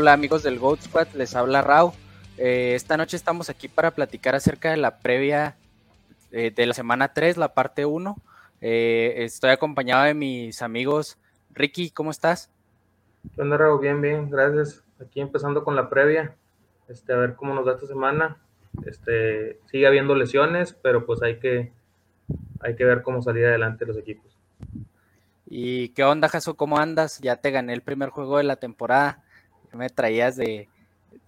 Hola amigos del Goat Squad, les habla Rao. Eh, esta noche estamos aquí para platicar acerca de la previa eh, de la semana 3, la parte 1. Eh, estoy acompañado de mis amigos. Ricky, ¿cómo estás? ¿Qué onda, Rao? Bien, bien, gracias. Aquí empezando con la previa, este, a ver cómo nos da esta semana. Este, sigue habiendo lesiones, pero pues hay que, hay que ver cómo salir adelante los equipos. ¿Y qué onda, Jaso? ¿Cómo andas? Ya te gané el primer juego de la temporada. Me traías de.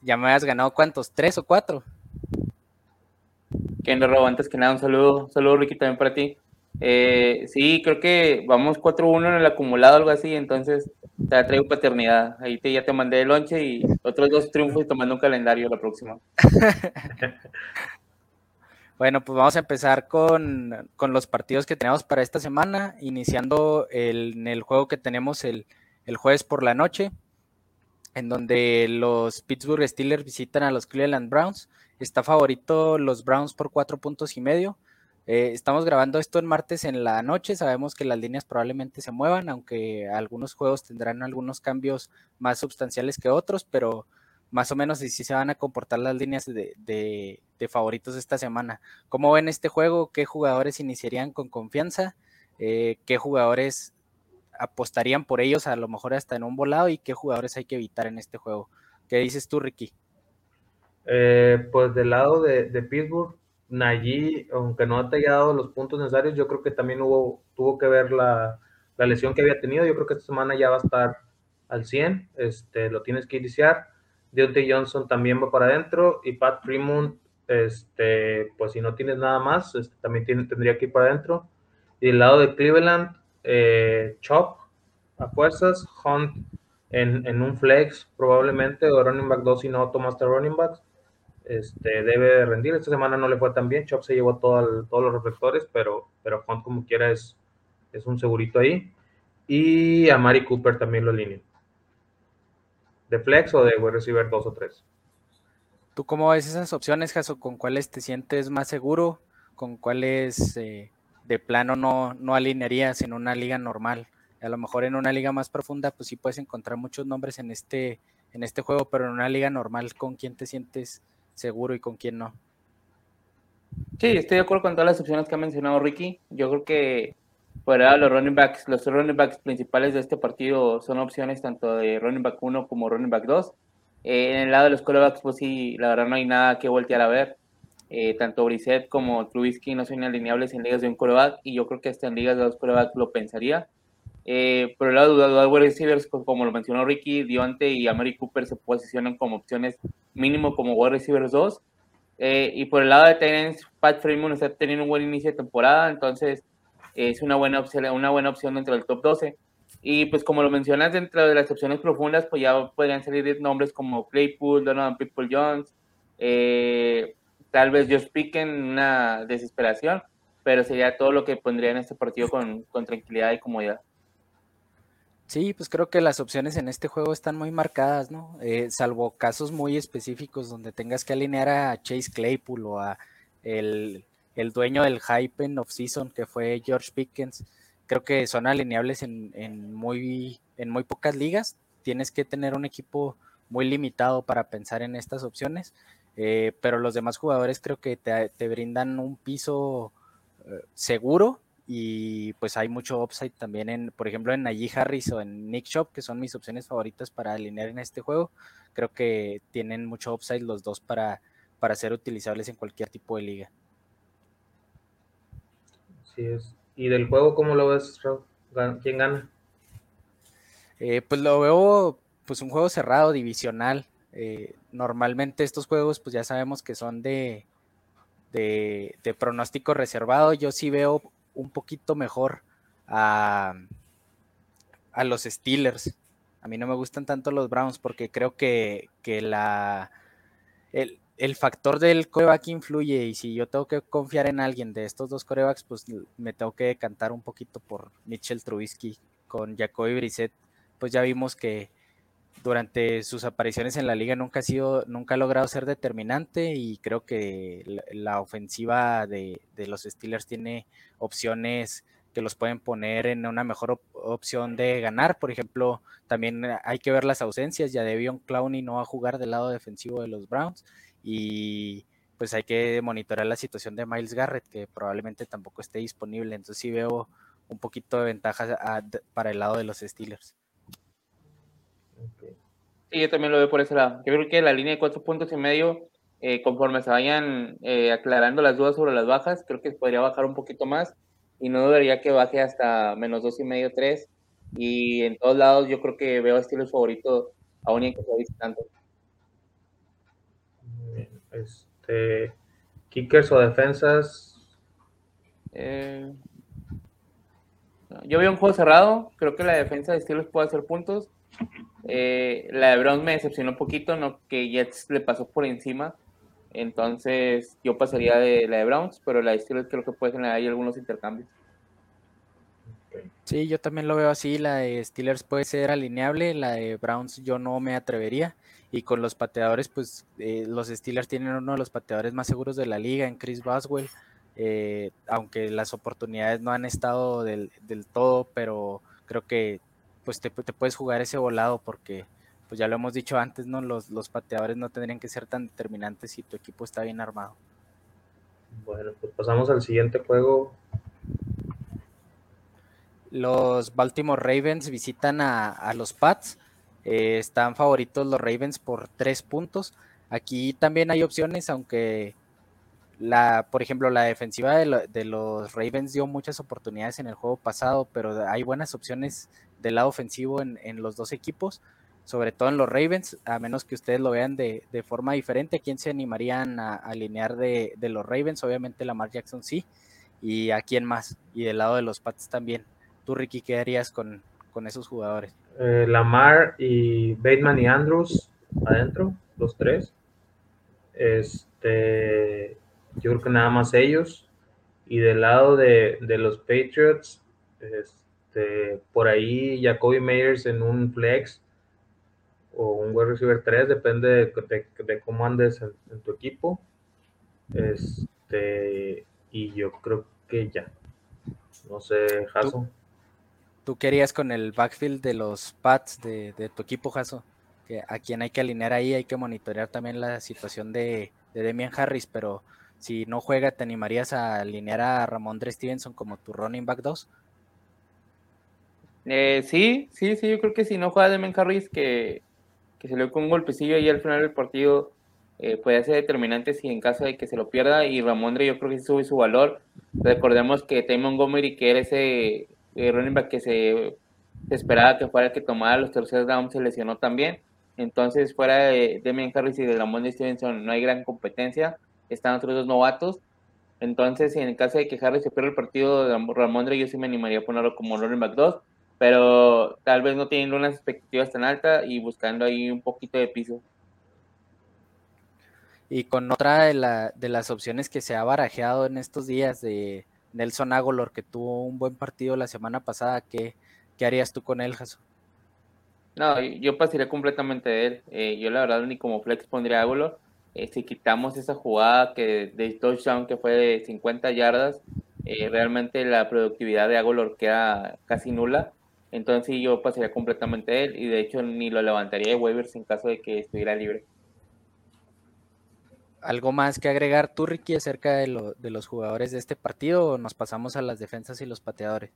Ya me habías ganado cuántos, tres o cuatro. ¿Qué onda, Robo? Antes que nada, un saludo, un saludo, Ricky, también para ti. Eh, sí, creo que vamos 4-1 en el acumulado, algo así, entonces te traigo paternidad. Ahí te, ya te mandé el lonche y otros dos triunfos y tomando un calendario la próxima. bueno, pues vamos a empezar con, con, los partidos que tenemos para esta semana, iniciando el, en el juego que tenemos el, el jueves por la noche en donde los Pittsburgh Steelers visitan a los Cleveland Browns. Está favorito los Browns por cuatro puntos y medio. Eh, estamos grabando esto el martes en la noche. Sabemos que las líneas probablemente se muevan, aunque algunos juegos tendrán algunos cambios más sustanciales que otros, pero más o menos sí se van a comportar las líneas de, de, favoritos esta semana. ¿Cómo ven este juego? ¿Qué jugadores iniciarían con confianza? Eh, ¿Qué jugadores apostarían por ellos a lo mejor hasta en un volado y qué jugadores hay que evitar en este juego. ¿Qué dices tú, Ricky? Eh, pues del lado de, Pittsburgh, Najee, aunque no ha tallado los puntos necesarios, yo creo que también hubo, tuvo que ver la, lesión que había tenido. Yo creo que esta semana ya va a estar al 100, este, lo tienes que iniciar. Deontay Johnson también va para adentro y Pat Fremont, este, pues si no tienes nada más, este, también tiene, tendría que ir para adentro. Y del lado de Cleveland, eh, Chop a fuerzas, Hunt en, un flex probablemente, o running back 2 si no tomaste running backs, este, debe rendir. Esta semana no le fue tan bien, Chop se llevó todo todos los reflectores, pero, pero Hunt como quiera es, es un segurito ahí. Y a Mari Cooper también lo alineo. ¿De flex o de receiver 2 o 3? ¿Tú cómo ves esas opciones, Jaso? ¿Con cuáles te sientes más seguro? ¿Con cuáles eh, de plano no, no alinearías en una liga normal. A lo mejor en una liga más profunda, pues sí puedes encontrar muchos nombres en este, en este juego, pero en una liga normal, ¿con quién te sientes seguro y con quién no? Sí, estoy de acuerdo con todas las opciones que ha mencionado Ricky. Yo creo que fuera los running backs, los running backs principales de este partido son opciones tanto de running back 1 como running back 2. Eh, en el lado de los quarterbacks, pues sí, la verdad no hay nada que voltear a ver. Eh, tanto Brissett como Trubisky no son alineables en ligas de un coreback y yo creo que hasta en ligas de dos corebacks lo pensaría. Eh, por el lado de los receivers, como lo mencionó Ricky, Dionte y Amari Cooper se posicionan como opciones mínimo como wide receivers 2. Eh, y por el lado de Tennessee, Pat Freeman está teniendo un buen inicio de temporada, entonces es una buena opción, una buena opción dentro del top 12. Y pues como lo mencionas, dentro de las opciones profundas, pues ya podrían salir nombres como Claypool, Donovan People Jones, eh, tal vez Josh Piquen una desesperación, pero sería todo lo que pondría en este partido con, tranquilidad y comodidad. Sí, pues creo que las opciones en este juego están muy marcadas, ¿no? Eh, salvo casos muy específicos donde tengas que alinear a Chase Claypool o a el, dueño del hype en off-season que fue George Pickens. Creo que son alineables en, en, muy, en muy pocas ligas. Tienes que tener un equipo muy limitado para pensar en estas opciones. Eh, pero los demás jugadores creo que te, brindan un piso eh, seguro y pues hay mucho upside también en, por ejemplo, en Najee Harris o en Nick Shop, que son mis opciones favoritas para alinear en este juego. Creo que tienen mucho upside los dos para, para ser utilizables en cualquier tipo de liga. Así es. ¿Y del juego cómo lo ves, ¿Quién gana? Eh, pues lo veo pues un juego cerrado, divisional. Eh, normalmente estos juegos, pues ya sabemos que son de, de, pronóstico reservado. Yo sí veo un poquito mejor a, a los Steelers. A mí no me gustan tanto los Browns porque creo que, la, el, el, factor del coreback influye y si yo tengo que confiar en alguien de estos dos corebacks, pues me tengo que decantar un poquito por Mitchell Trubisky con Jacoby Brissett. Pues ya vimos que, durante sus apariciones en la liga nunca ha sido, nunca ha logrado ser determinante y creo que la, ofensiva de, los Steelers tiene opciones que los pueden poner en una mejor opción de ganar. Por ejemplo, también hay que ver las ausencias. Ya Devion Clowney no va a jugar del lado defensivo de los Browns y pues hay que monitorear la situación de Miles Garrett, que probablemente tampoco esté disponible. Entonces sí veo un poquito de ventaja para el lado de los Steelers. Sí, yo también lo veo por ese lado. Yo creo que la línea de cuatro puntos y medio, eh, conforme se vayan eh, aclarando las dudas sobre las bajas, creo que podría bajar un poquito más y no dudaría que baje hasta menos dos y medio, tres. Y en todos lados yo creo que veo a Steelers favorito aún y que sea visitante. Este, kickers o defensas. Eh, yo veo un juego cerrado. Creo que la defensa de Steelers puede hacer puntos. Eh, la de Browns me decepcionó un poquito, no que Jets le pasó por encima. Entonces yo pasaría de la de Browns, pero la de Steelers creo que puede tener ahí algunos intercambios. Sí, yo también lo veo así. La de Steelers puede ser alineable, la de Browns yo no me atrevería. Y con los pateadores, pues eh, los Steelers tienen uno de los pateadores más seguros de la liga en Chris Boswell. Eh, aunque las oportunidades no han estado del, del todo, pero creo que pues te, puedes jugar ese volado porque pues ya lo hemos dicho antes, ¿no? Los, los pateadores no tendrían que ser tan determinantes si tu equipo está bien armado. Bueno, pues pasamos al siguiente juego. Los Baltimore Ravens visitan a, los Pats. Eh, están favoritos los Ravens por tres puntos. Aquí también hay opciones, aunque la, por ejemplo, la defensiva de, de, los Ravens dio muchas oportunidades en el juego pasado, pero hay buenas opciones del lado ofensivo en, los dos equipos, sobre todo en los Ravens, a menos que ustedes lo vean de, forma diferente. ¿Quién se animarían a, alinear de, los Ravens? Obviamente Lamar Jackson sí. ¿Y a quién más? Y del lado de los Pats también. Tú, Ricky, ¿qué harías con, esos jugadores? Eh, Lamar y Bateman y Andrews adentro, los tres. Este, yo creo que nada más ellos. Y del lado de, de los Patriots, este, por ahí Jacoby Meyers en un flex o un wide receiver 3, depende de, cómo andes en, tu equipo. Este, y yo creo que ya. No sé, Jaso. ¿Tú, querías con el backfield de los Pats de, tu equipo, Jaso? Que a quien hay que alinear ahí, hay que monitorear también la situación de, de Demian Harris, pero si no juega, ¿te animarías a alinear a Ramón Stevenson como tu running back 2? Eh, sí, sí, sí, yo creo que si no juega Demen Harris, que, que se le con un golpecillo ahí al final del partido, eh, puede ser determinante si en caso de que se lo pierda. Y Ramondre, yo creo que sube su valor. Recordemos que Tay Montgomery, que era ese eh, running back que se, esperaba que fuera el que tomara los terceros downs, se lesionó también. Entonces, fuera de Demian Harris y de Ramondre Stevenson, no hay gran competencia. Están otros dos novatos. Entonces, en caso de que Harris se pierda el partido de Ramondre, yo sí me animaría a ponerlo como running back 2 pero tal vez no tienen unas expectativas tan altas y buscando ahí un poquito de piso. Y con otra de, la, de las opciones que se ha barajeado en estos días de Nelson Agolor, que tuvo un buen partido la semana pasada, ¿qué, qué harías tú con él, Jaso? No, yo pasaría completamente de él. Eh, yo la verdad ni como flex pondría Agolor. Eh, si quitamos esa jugada que de touchdown que fue de 50 yardas, eh, realmente la productividad de Agolor queda casi nula. Entonces sí, yo pasaría completamente él y de hecho ni lo levantaría de waivers en caso de que estuviera libre. ¿Algo más que agregar tú, Ricky, acerca de, de los jugadores de este partido o nos pasamos a las defensas y los pateadores?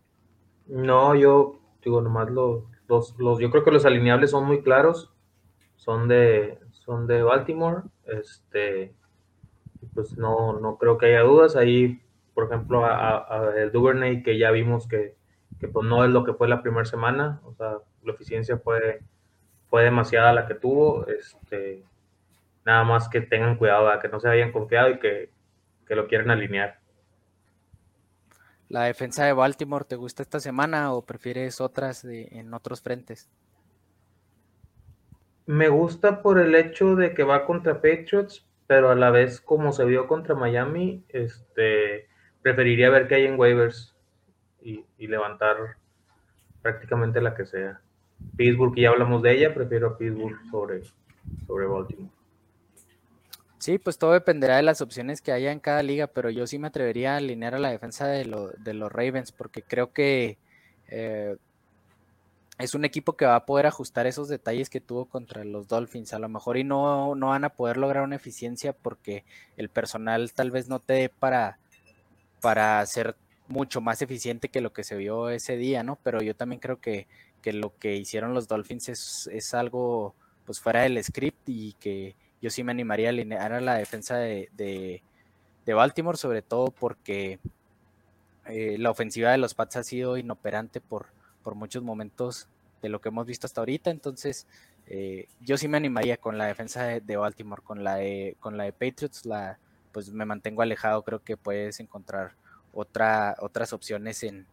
No, yo digo nomás los, los, los yo creo que los alineables son muy claros, son de, son de Baltimore, este, pues no, no creo que haya dudas. Ahí, por ejemplo, a, el Duvernay que ya vimos que, que pues no es lo que fue la primera semana, o sea, la eficiencia fue, fue demasiada la que tuvo, este, nada más que tengan cuidado, que no se hayan confiado y que, que lo quieren alinear. ¿La defensa de Baltimore te gusta esta semana o prefieres otras de, en otros frentes? Me gusta por el hecho de que va contra Patriots, pero a la vez como se vio contra Miami, este, preferiría ver qué hay en waivers y, levantar prácticamente la que sea. Pittsburgh, ya hablamos de ella, prefiero a Pittsburgh sobre, sobre Baltimore. Sí, pues todo dependerá de las opciones que haya en cada liga, pero yo sí me atrevería a alinear a la defensa de, los Ravens porque creo que eh, es un equipo que va a poder ajustar esos detalles que tuvo contra los Dolphins. A lo mejor y no, no van a poder lograr una eficiencia porque el personal tal vez no te dé para, para ser mucho más eficiente que lo que se vio ese día, ¿no? Pero yo también creo que, que lo que hicieron los Dolphins es, es algo pues fuera del script y que yo sí me animaría a alinear a la defensa de, Baltimore, sobre todo porque eh, la ofensiva de los Pats ha sido inoperante por, por muchos momentos de lo que hemos visto hasta ahorita. Entonces, eh, yo sí me animaría con la defensa de, Baltimore, con la de, con la de Patriots, la, pues me mantengo alejado. Creo que puedes encontrar otra, otras opciones en,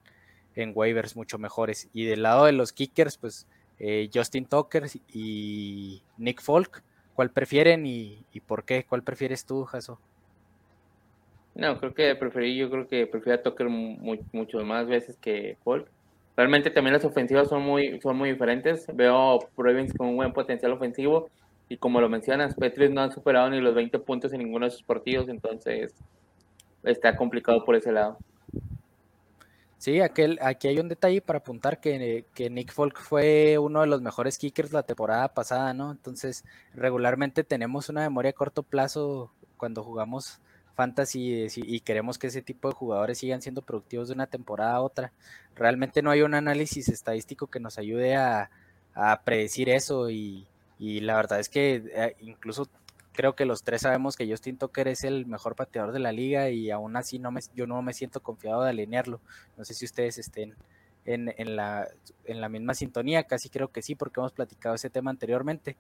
en waivers mucho mejores. Y del lado de los kickers, pues eh, Justin Tucker y Nick Folk ¿Cuál prefieren y, por qué? ¿Cuál prefieres tú, Jaso? No, creo que preferí, yo creo que prefiero a Tucker mucho más veces que Folk. Realmente también las ofensivas son muy, son muy diferentes. Veo Ravens con un buen potencial ofensivo y como lo mencionas, Petris no han superado ni los 20 puntos en ninguno de sus partidos, entonces está complicado por ese lado. Sí, aquel, aquí hay un detalle para apuntar que, que, Nick Folk fue uno de los mejores kickers la temporada pasada, ¿no? Entonces, regularmente tenemos una memoria a corto plazo cuando jugamos fantasy y, queremos que ese tipo de jugadores sigan siendo productivos de una temporada a otra. Realmente no hay un análisis estadístico que nos ayude a, predecir eso y, y, la verdad es que eh, incluso creo que los tres sabemos que Justin Tucker es el mejor pateador de la liga y aún así no me, yo no me siento confiado de alinearlo. No sé si ustedes estén en, en, la, en la misma sintonía, casi creo que sí, porque hemos platicado ese tema anteriormente.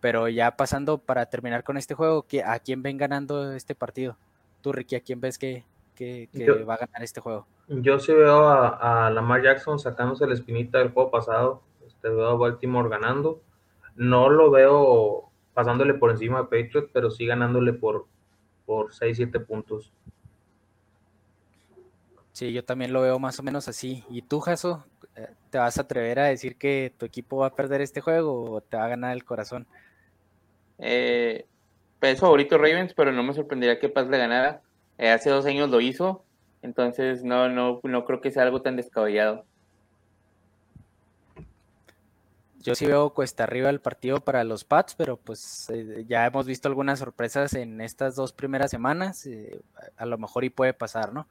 Pero ya pasando para terminar con este juego, ¿a quién ven ganando este partido? Tú, Ricky, ¿a quién ves que, que, va a ganar este juego? Yo sí veo a, a, Lamar Jackson sacándose la espinita del juego pasado. Este, veo a Baltimore ganando. No lo veo pasándole por encima a Patriot, pero sí ganándole por, por 6, 7 puntos. Sí, yo también lo veo más o menos así. ¿Y tú, Jaso, eh, te vas a atrever a decir que tu equipo va a perder este juego o te va a ganar el corazón? Eh, pues favorito Ravens, pero no me sorprendería que Paz le ganara. Eh, hace dos años lo hizo, entonces no, no, no creo que sea algo tan descabellado. Yo sí veo cuesta arriba el partido para los Pats, pero pues eh, ya hemos visto algunas sorpresas en estas dos primeras semanas. Eh, a lo mejor y puede pasar, ¿no?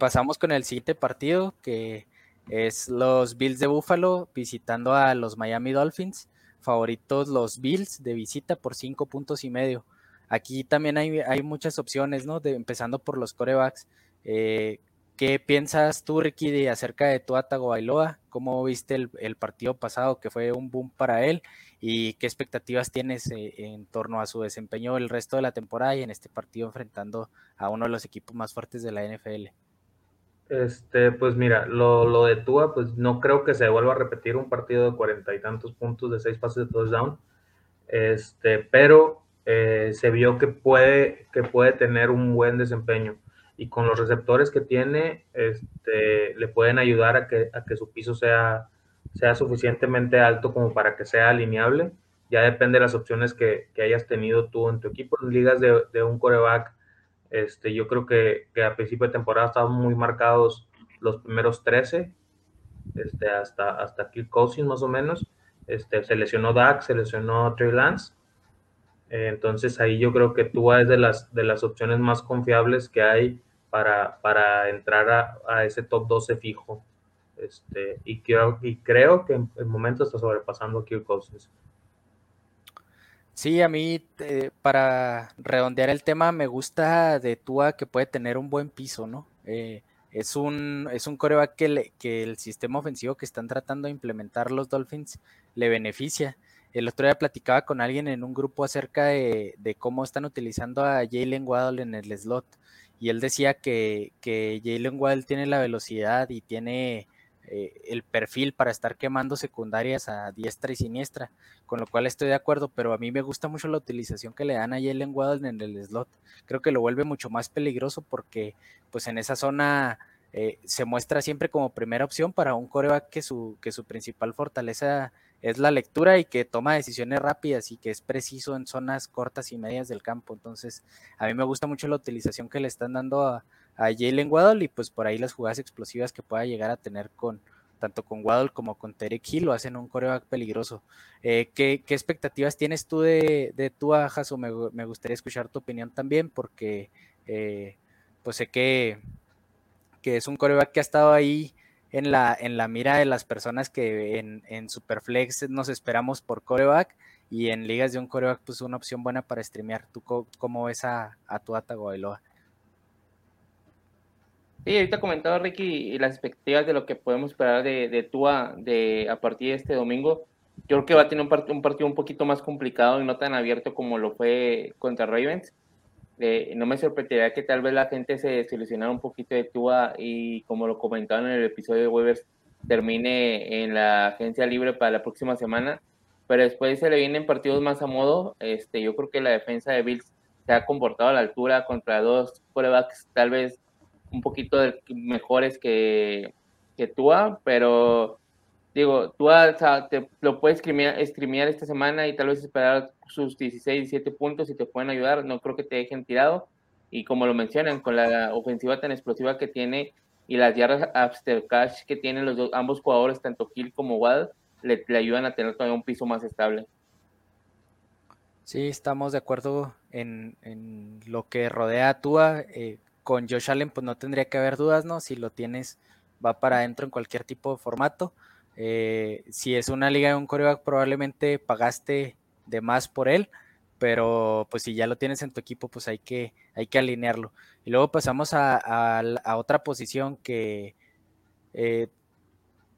Pasamos con el siguiente partido, que es los Bills de Buffalo visitando a los Miami Dolphins. Favoritos los Bills de visita por cinco puntos y medio. Aquí también hay, hay muchas opciones, ¿no? De, empezando por los corebacks. Eh, ¿Qué piensas tú, Ricky, de acerca de Tua Tagovailoa? ¿Cómo viste el, partido pasado que fue un boom para él? ¿Y qué expectativas tienes eh, en torno a su desempeño el resto de la temporada y en este partido enfrentando a uno de los equipos más fuertes de la NFL? Este, pues mira, lo, de Tua, pues no creo que se vuelva a repetir un partido de cuarenta y tantos puntos de seis pases de touchdown. Este, pero eh, se vio que puede, que puede tener un buen desempeño y con los receptores que tiene, este, le pueden ayudar a que, a que su piso sea, sea suficientemente alto como para que sea alineable. Ya depende de las opciones que, que hayas tenido tú en tu equipo. En ligas de, de un coreback, este, yo creo que, que, a principio de temporada estaban muy marcados los primeros 13, este, hasta, hasta Kirk Cousins más o menos. Este, se lesionó Dak, se lesionó Trey Lance. entonces ahí yo creo que tú es de las, de las opciones más confiables que hay para, para entrar a, ese top 12 fijo. Este, y, creo, y creo que en el momento está sobrepasando a Kirk. Sí, a mí, para redondear el tema, me gusta de Tua que puede tener un buen piso, ¿no? Eh, es un, es un coreback que, que el sistema ofensivo que están tratando de implementar los Dolphins le beneficia. El otro día platicaba con alguien en un grupo acerca de, de cómo están utilizando a Jalen Waddle en el slot y él decía que, que Jalen Waddell tiene la velocidad y tiene eh, el perfil para estar quemando secundarias a diestra y siniestra, con lo cual estoy de acuerdo, pero a mí me gusta mucho la utilización que le dan a Jalen Waddell en el slot. Creo que lo vuelve mucho más peligroso porque pues en esa zona eh, se muestra siempre como primera opción para un coreback que su, que su principal fortaleza es la lectura y que toma decisiones rápidas y que es preciso en zonas cortas y medias del campo. Entonces, a mí me gusta mucho la utilización que le están dando a, a Jalen Waddle y pues por ahí las jugadas explosivas que pueda llegar a tener con tanto con Waddle como con Terek Hill lo hacen un coreback peligroso. Eh, ¿qué, expectativas tienes tú de, de tu Jaso? Me, me, gustaría escuchar tu opinión también porque eh, pues sé que, que es un coreback que ha estado ahí en la, en la mira de las personas que en, en Superflex nos esperamos por coreback y en ligas de un coreback pues una opción buena para streamear. ¿Tú cómo ves a, a tu Bailoa? Sí, ahorita comentaba Ricky las expectativas de lo que podemos esperar de, de Tua de, a partir de este domingo. Yo creo que va a tener un, un partido un poquito más complicado y no tan abierto como lo fue contra Ravens. Eh, no me sorprendería que tal vez la gente se desilusionara un poquito de Tua y como lo comentaron en el episodio de Weber, termine en la agencia libre para la próxima semana, pero después se le vienen partidos más a modo. Este, yo creo que la defensa de Bills se ha comportado a la altura contra dos quarterbacks tal vez un poquito mejores que, que Tua, pero digo, Tua te lo puedes streamear, esta semana y tal vez esperar sus 16, 17 puntos y te pueden ayudar, no creo que te dejen tirado. Y como lo mencionan, con la ofensiva tan explosiva que tiene y las yardas after cash que tienen los dos, ambos jugadores, tanto Hill como Wad, le, ayudan a tener todavía un piso más estable. Sí, estamos de acuerdo en, en lo que rodea a Tua. Eh, con Josh Allen, pues no tendría que haber dudas, ¿no? Si lo tienes, va para adentro en cualquier tipo de formato. Eh, si es una liga de un coreback, probablemente pagaste de más por él, pero pues si ya lo tienes en tu equipo, pues hay que, hay que alinearlo. Y luego pasamos a, otra posición que eh,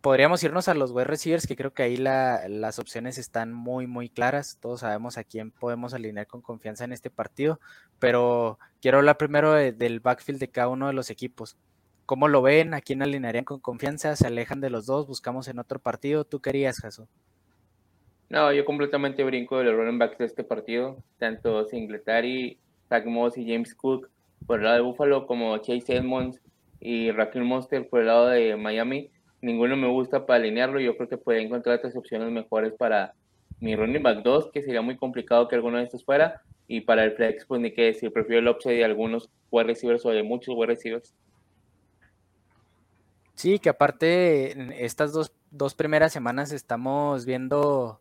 podríamos irnos a los wide receivers, que creo que ahí las opciones están muy, muy claras. Todos sabemos a quién podemos alinear con confianza en este partido, pero quiero hablar primero del backfield de cada uno de los equipos. ¿Cómo lo ven? ¿A quién alinearían con confianza? ¿Se alejan de los dos? ¿Buscamos en otro partido? ¿Tú querías, Jaso? No, yo completamente brinco de los running backs de este partido, tanto Singletary, Zach Moss y James Cook por el lado de Buffalo, como Chase Edmonds y Raquel Monster por el lado de Miami ninguno me gusta para alinearlo. Yo creo que puede encontrar otras opciones mejores para mi running back 2, que sería muy complicado que alguno de estos fuera. Y para el flex, pues ni que decir, prefiero el upside de algunos wide receivers o de muchos wide receivers. Sí, que aparte estas dos, dos primeras semanas estamos viendo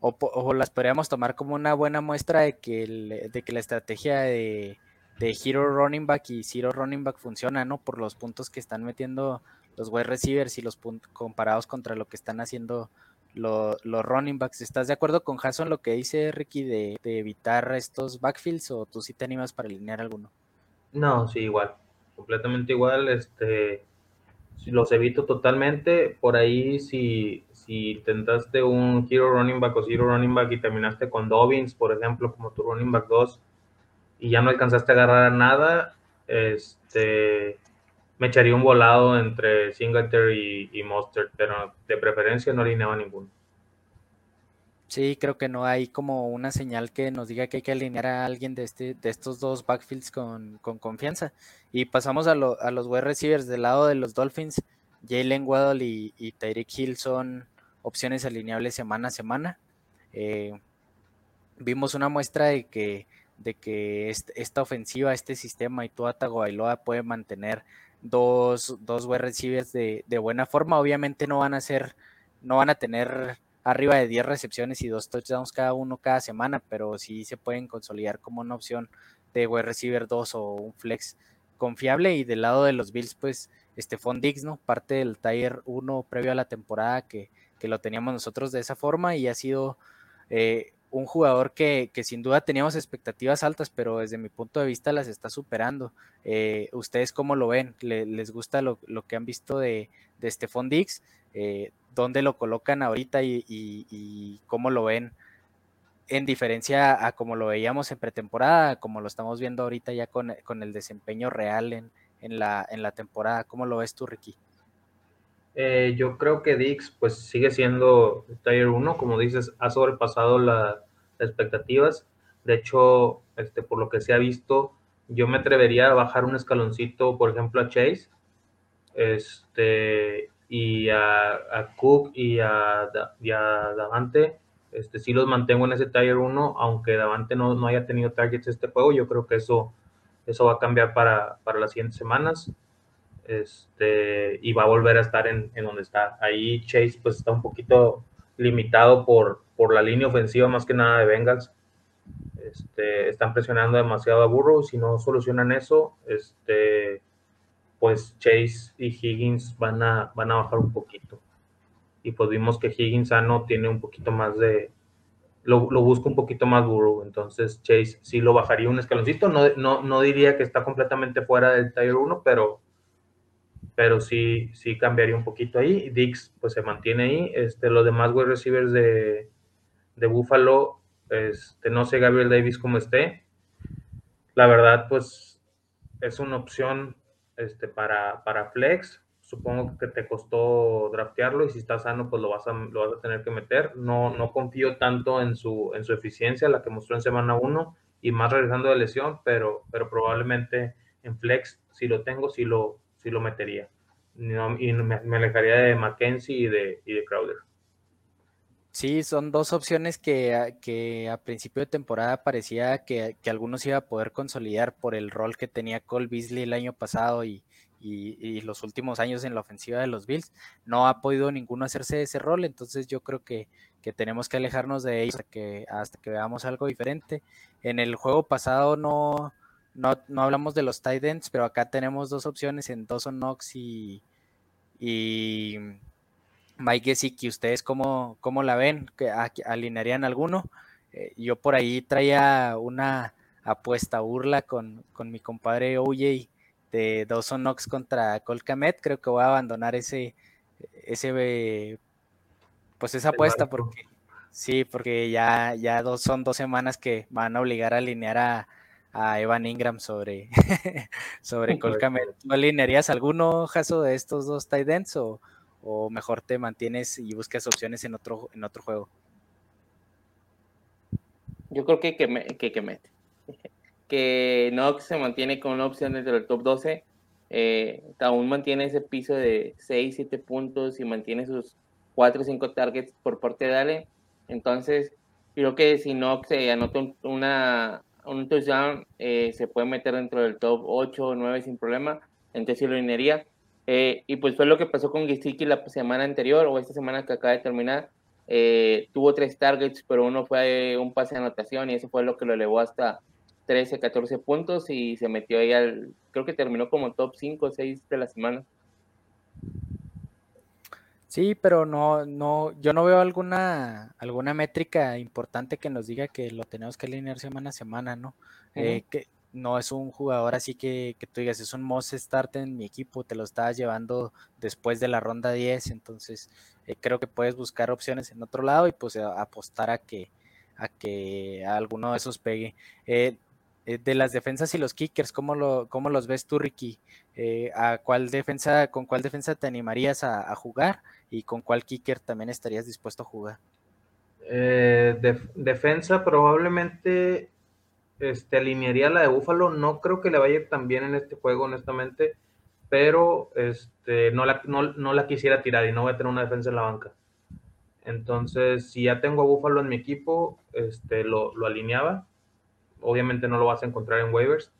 o, las podríamos tomar como una buena muestra de que, de que la estrategia de, de Hero Running Back y Zero Running Back funciona, ¿no? Por los puntos que están metiendo los wide receivers y los puntos comparados contra lo que están haciendo los running backs. ¿Estás de acuerdo con Jason lo que dice Ricky de, evitar estos backfields o tú sí te animas para alinear alguno? No, sí, igual, completamente igual. Este, los evito totalmente. Por ahí, si, si intentaste un hero running back o zero running back y terminaste con Dobbins, por ejemplo, como tu running back 2, y ya no alcanzaste a agarrar nada, este me echaría un volado entre Singletary y, y Mustard, pero de preferencia no alineaba ninguno. Sí, creo que no hay como una señal que nos diga que hay que alinear a alguien de, este, de estos dos backfields con, confianza. Y pasamos a, los wide receivers del lado de los Dolphins. Jalen Waddle y, y Tyreek Hill son opciones alineables semana a semana. Eh, vimos una muestra de que, de que esta ofensiva, este sistema y Tua Tagovailoa puede mantener dos, dos wide receivers de, buena forma. Obviamente no van a ser, no van a tener arriba de 10 recepciones y dos touchdowns cada uno cada semana, pero sí se pueden consolidar como una opción de wide receiver 2 o un flex confiable. Y del lado de los Bills, pues Stephon Diggs, ¿no? Parte del Tier 1 previo a la temporada que, que, lo teníamos nosotros de esa forma y ha sido eh, un jugador que, sin duda teníamos expectativas altas, pero desde mi punto de vista las está superando. Eh, ¿Ustedes cómo lo ven? ¿Les gusta lo, que han visto de, de Stephon Dix? Eh, ¿Dónde lo colocan ahorita y, cómo lo ven en diferencia a como lo veíamos en pretemporada, como lo estamos viendo ahorita ya con, el desempeño real en, la, en la temporada? ¿Cómo lo ves tú, Ricky? Eh, yo creo que Dix pues sigue siendo Tier 1, como dices, ha sobrepasado las expectativas. De hecho, este, por lo que se ha visto, yo me atrevería a bajar un escaloncito, por ejemplo, a Chase. Este, y a, a Cook y a, y a Davante, este, sí los mantengo en ese Tier 1, aunque Davante no, no haya tenido targets este juego, yo creo que eso, eso va a cambiar para, para las siguientes semanas. Este, y va a volver a estar en, en, donde está. Ahí Chase pues está un poquito limitado por, por la línea ofensiva más que nada de Bengals. Este, están presionando demasiado a Burrow. Si no solucionan eso, este, pues Chase y Higgins van a, van a bajar un poquito. Y pues vimos que Higgins sano tiene un poquito más de, lo, lo busca un poquito más Burrow. Entonces Chase sí lo bajaría un escaloncito. No, no, no diría que está completamente fuera del Tier 1, pero, pero sí, sí cambiaría un poquito ahí. Dix pues se mantiene ahí. Este, los demás wide receivers de, de Buffalo, este, no sé Gabriel Davis cómo esté. La verdad, pues es una opción este, para, para flex. Supongo que te costó draftearlo y si está sano, pues lo vas a, lo vas a tener que meter. No, no confío tanto en su, en su eficiencia, la que mostró en semana 1 y más regresando de lesión, pero, pero probablemente en flex, si lo tengo, sí lo, sí lo metería. No, y me, me, alejaría de Mackenzie y de, y de Crowder. Sí, son dos opciones que, que, a principio de temporada parecía que, que, algunos iba a poder consolidar por el rol que tenía Cole Beasley el año pasado y, y, y, los últimos años en la ofensiva de los Bills. No ha podido ninguno hacerse ese rol, entonces yo creo que, que tenemos que alejarnos de ellos hasta que, hasta que veamos algo diferente. En el juego pasado no, no, no hablamos de los tight ends, pero acá tenemos dos opciones en Dawson Knox y, y Mike que ¿ustedes cómo, cómo la ven? ¿Que ¿Alinearían alguno? Eh, yo por ahí traía una apuesta burla con, con mi compadre OJ de Dawson Knox contra Colcamet. Creo que voy a abandonar ese, ese pues esa apuesta porque sí, porque ya, ya dos, son dos semanas que van a obligar a alinear a, a Evan Ingram sobre, sobre Colcamet. ¿Tú alinearías alguno, Jaso, de estos dos tight ends o, o mejor te mantienes y buscas opciones en otro, en otro juego? Yo creo que que, me, que, que mete. Que Nox se mantiene con una opción dentro del top 12. Eh, aún mantiene ese piso de 6, 7 puntos y mantiene sus 4 o 5 targets por parte de Ale. Entonces, creo que si Nox se anota una, un touchdown, eh, se puede meter dentro del top 8 o 9 sin problema. Entonces, sí lo inería eh, y pues fue lo que pasó con Gesicki la semana anterior o esta semana que acaba de terminar. Eh, tuvo tres targets, pero uno fue un pase de anotación y eso fue lo que lo elevó hasta 13, 14 puntos y se metió ahí al, creo que terminó como top 5 o 6 de la semana. Sí, pero no, no, yo no veo alguna, alguna métrica importante que nos diga que lo tenemos que alinear semana a semana, ¿no? Uh -huh. eh, que, no es un jugador así que, que tú digas, es un must start en mi equipo, te lo estabas llevando después de la ronda 10, entonces eh, creo que puedes buscar opciones en otro lado y pues apostar a que, a que alguno de esos pegue. Eh, eh, de las defensas y los kickers, ¿cómo, lo, cómo los ves tú, Ricky? ¿a cuál defensa, ¿Con cuál defensa te animarías a, jugar y con cuál kicker también estarías dispuesto a jugar? Def defensa probablemente este, alinearía la de Búfalo. No creo que le vaya tan bien en este juego, honestamente, pero este, no, la, no, no, la quisiera tirar y no voy a tener una defensa en la banca. Entonces, si ya tengo a Búfalo en mi equipo, este, lo, lo alineaba. Obviamente no lo vas a encontrar en waivers.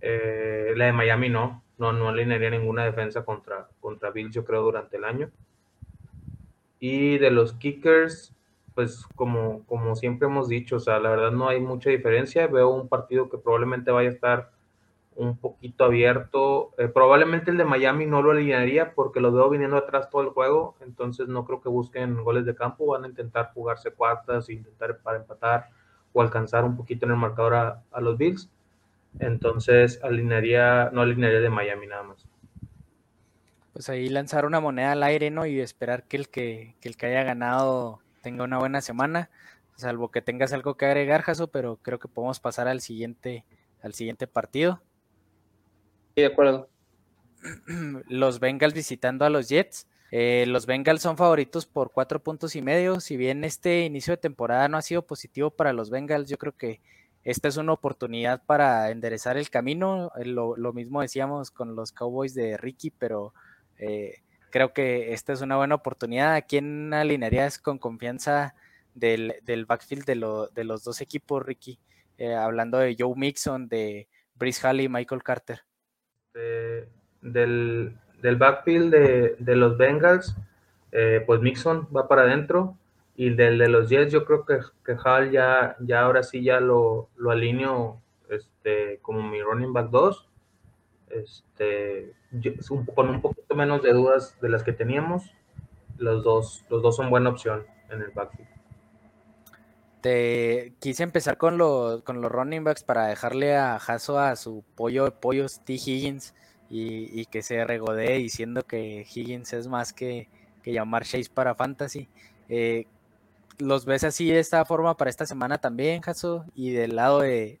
Eh, la de Miami no, no, no alinearía ninguna defensa contra, contra Bills, yo creo, durante el año. Y de los kickers, pues como, como siempre hemos dicho, o sea, la verdad no hay mucha diferencia. Veo un partido que probablemente vaya a estar un poquito abierto. Eh, probablemente el de Miami no lo alinearía porque lo veo viniendo atrás todo el juego, entonces no creo que busquen goles de campo, van a intentar jugarse cuartas, intentar para empatar o alcanzar un poquito en el marcador a, a los Bills. Entonces alinearía, no alinearía de Miami nada más. Pues ahí lanzar una moneda al aire, ¿no? Y esperar que el que, que el que haya ganado tenga una buena semana, salvo que tengas algo que agregar, Jaso, pero creo que podemos pasar al siguiente, al siguiente partido. Sí, de acuerdo. Los Bengals visitando a los Jets. Eh, los Bengals son favoritos por cuatro puntos y medio. Si bien este inicio de temporada no ha sido positivo para los Bengals, yo creo que esta es una oportunidad para enderezar el camino. Eh, lo, lo mismo decíamos con los Cowboys de Ricky, pero eh, creo que esta es una buena oportunidad. ¿A quién alinearías con confianza del, backfield de, de, los dos equipos, Ricky? Eh, hablando de Joe Mixon, de Brice Hall y Michael Carter. del, backfield de, los Bengals, eh, pues Mixon va para adentro. Y del de los Jets, yo creo que, que Hall ya, ya ahora sí ya lo, lo alineo este, como mi running back 2. Este, con un poquito menos de dudas de las que teníamos. Los dos, los dos son buena opción en el backfield. Te quise empezar con los, con los running backs para dejarle a Jaso a su pollo de pollos T. Higgins y, que se regodee diciendo que Higgins es más que, que llamar Chase para Fantasy. Eh, ¿Los ves así de esta forma para esta semana también, Jaso? Y del lado de,